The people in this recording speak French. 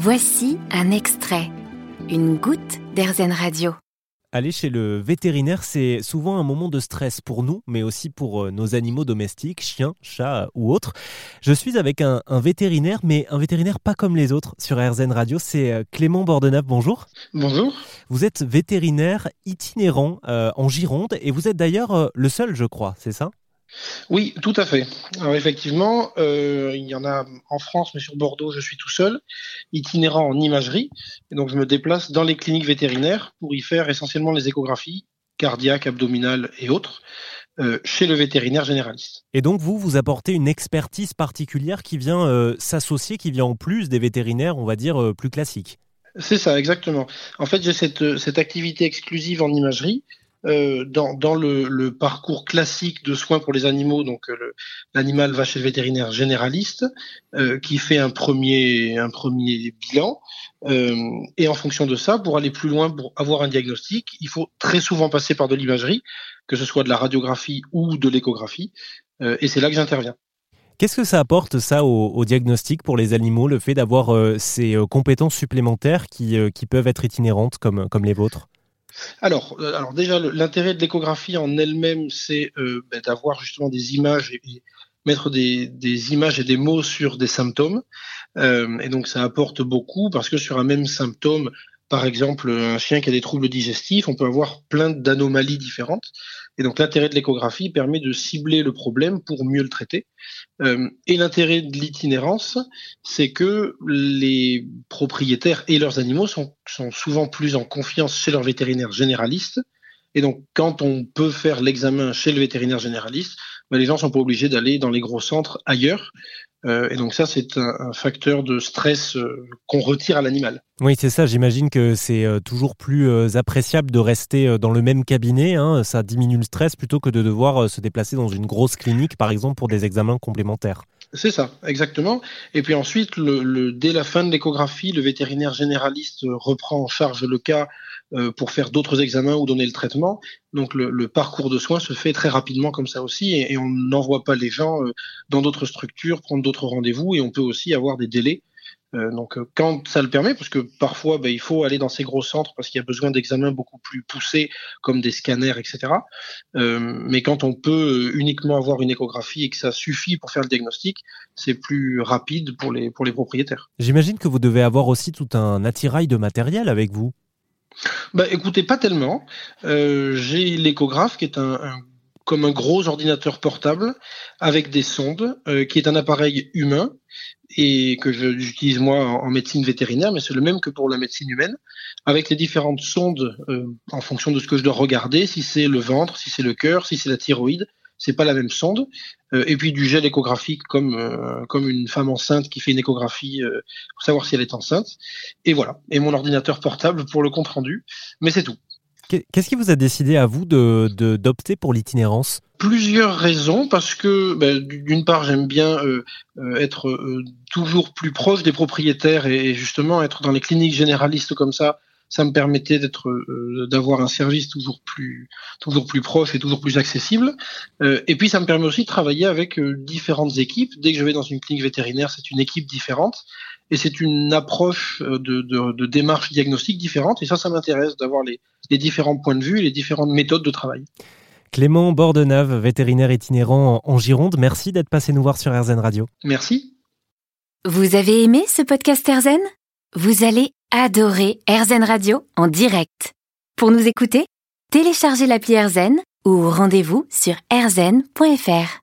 Voici un extrait, une goutte d'Airzen Radio. Aller chez le vétérinaire, c'est souvent un moment de stress pour nous, mais aussi pour euh, nos animaux domestiques, chiens, chats ou autres. Je suis avec un, vétérinaire, mais un vétérinaire pas comme les autres sur RZN Radio. C'est euh, Clément Bordenave. Bonjour. Bonjour. Vous êtes vétérinaire itinérant euh, en Gironde et vous êtes d'ailleurs le seul, je crois, c'est ça? Oui, tout à fait. Alors effectivement, euh, il y en a en France, mais sur Bordeaux, je suis tout seul, itinérant en imagerie. Et donc je me déplace dans les cliniques vétérinaires pour y faire essentiellement les échographies cardiaques, abdominales et autres. Euh, chez le vétérinaire généraliste. Et donc vous, vous apportez une expertise particulière qui vient euh, s'associer, qui vient en plus des vétérinaires, on va dire, plus classiques. C'est ça, exactement. En fait, j'ai cette, cette activité exclusive en imagerie euh, dans, le, parcours classique de soins pour les animaux, donc euh, l'animal va chez le vétérinaire généraliste euh, qui fait un premier, bilan. Et en fonction de ça, pour aller plus loin, pour avoir un diagnostic, il faut très souvent passer par de l'imagerie, que ce soit de la radiographie ou de l'échographie. Et c'est là que j'interviens. Qu'est-ce que ça apporte, ça, au, diagnostic pour les animaux, le fait d'avoir ces compétences supplémentaires qui, peuvent être itinérantes comme les vôtres? Alors, euh, alors déjà, l'intérêt de l'échographie en elle-même, c'est euh, ben, d'avoir justement des images et, mettre des, images et des mots sur des symptômes. Euh, et donc, ça apporte beaucoup parce que sur un même symptôme, par exemple, un chien qui a des troubles digestifs, on peut avoir plein d'anomalies différentes. Et donc l'intérêt de l'échographie permet de cibler le problème pour mieux le traiter. Euh, et l'intérêt de l'itinérance, c'est que les propriétaires et leurs animaux sont, souvent plus en confiance chez leur vétérinaire généraliste. Et donc quand on peut faire l'examen chez le vétérinaire généraliste, ben, les gens sont pas obligés d'aller dans les gros centres ailleurs. Euh, et donc ça, c'est un, facteur de stress euh, qu'on retire à l'animal. Oui, c'est ça. J'imagine que c'est euh, toujours plus appréciable de rester dans le même cabinet. Hein. Ça diminue le stress plutôt que de devoir se déplacer dans une grosse clinique, par exemple, pour des examens complémentaires. C'est ça, exactement. Et puis ensuite, le, dès la fin de l'échographie, le vétérinaire généraliste reprend en charge le cas euh, pour faire d'autres examens ou donner le traitement. Donc le, parcours de soins se fait très rapidement comme ça aussi, et, on n'envoie pas les gens euh, dans d'autres structures, prendre d'autres rendez-vous, et on peut aussi avoir des délais euh, donc euh, quand ça le permet, parce que parfois ben, il faut aller dans ces gros centres parce qu'il y a besoin d'examens beaucoup plus poussés comme des scanners, etc. Euh, mais quand on peut uniquement avoir une échographie et que ça suffit pour faire le diagnostic, c'est plus rapide pour les, pour les propriétaires. J'imagine que vous devez avoir aussi tout un attirail de matériel avec vous. Bah, écoutez, pas tellement. J'ai l'échographe qui est un, comme un gros ordinateur portable avec des sondes, qui est un appareil humain et que j'utilise moi en, médecine vétérinaire, mais c'est le même que pour la médecine humaine, avec les différentes sondes euh, en fonction de ce que je dois regarder, si c'est le ventre, si c'est le cœur, si c'est la thyroïde, c'est pas la même sonde, euh, et puis du gel échographique comme euh, comme une femme enceinte qui fait une échographie pour savoir si elle est enceinte, et voilà, et mon ordinateur portable pour le compte rendu, mais c'est tout. Qu'est-ce qui vous a décidé à vous de d'opter pour l'itinérance? Plusieurs raisons, parce que ben, d'une part j'aime bien euh, euh, être euh, toujours plus proche des propriétaires et, justement être dans les cliniques généralistes comme ça, ça me permettait d'être d'avoir un service toujours plus toujours plus proche et toujours plus accessible. et puis ça me permet aussi de travailler avec différentes équipes. Dès que je vais dans une clinique vétérinaire, c'est une équipe différente et c'est une approche de, de, de démarche diagnostique différente. Et ça, ça m'intéresse d'avoir les les différents points de vue et les différentes méthodes de travail. Clément Bordenave, vétérinaire itinérant en Gironde, merci d'être passé nous voir sur RZN Radio. Merci. Vous avez aimé ce podcast RZN Vous allez adorer RZN Radio en direct. Pour nous écouter, téléchargez l'appli RZN ou rendez-vous sur rzn.fr.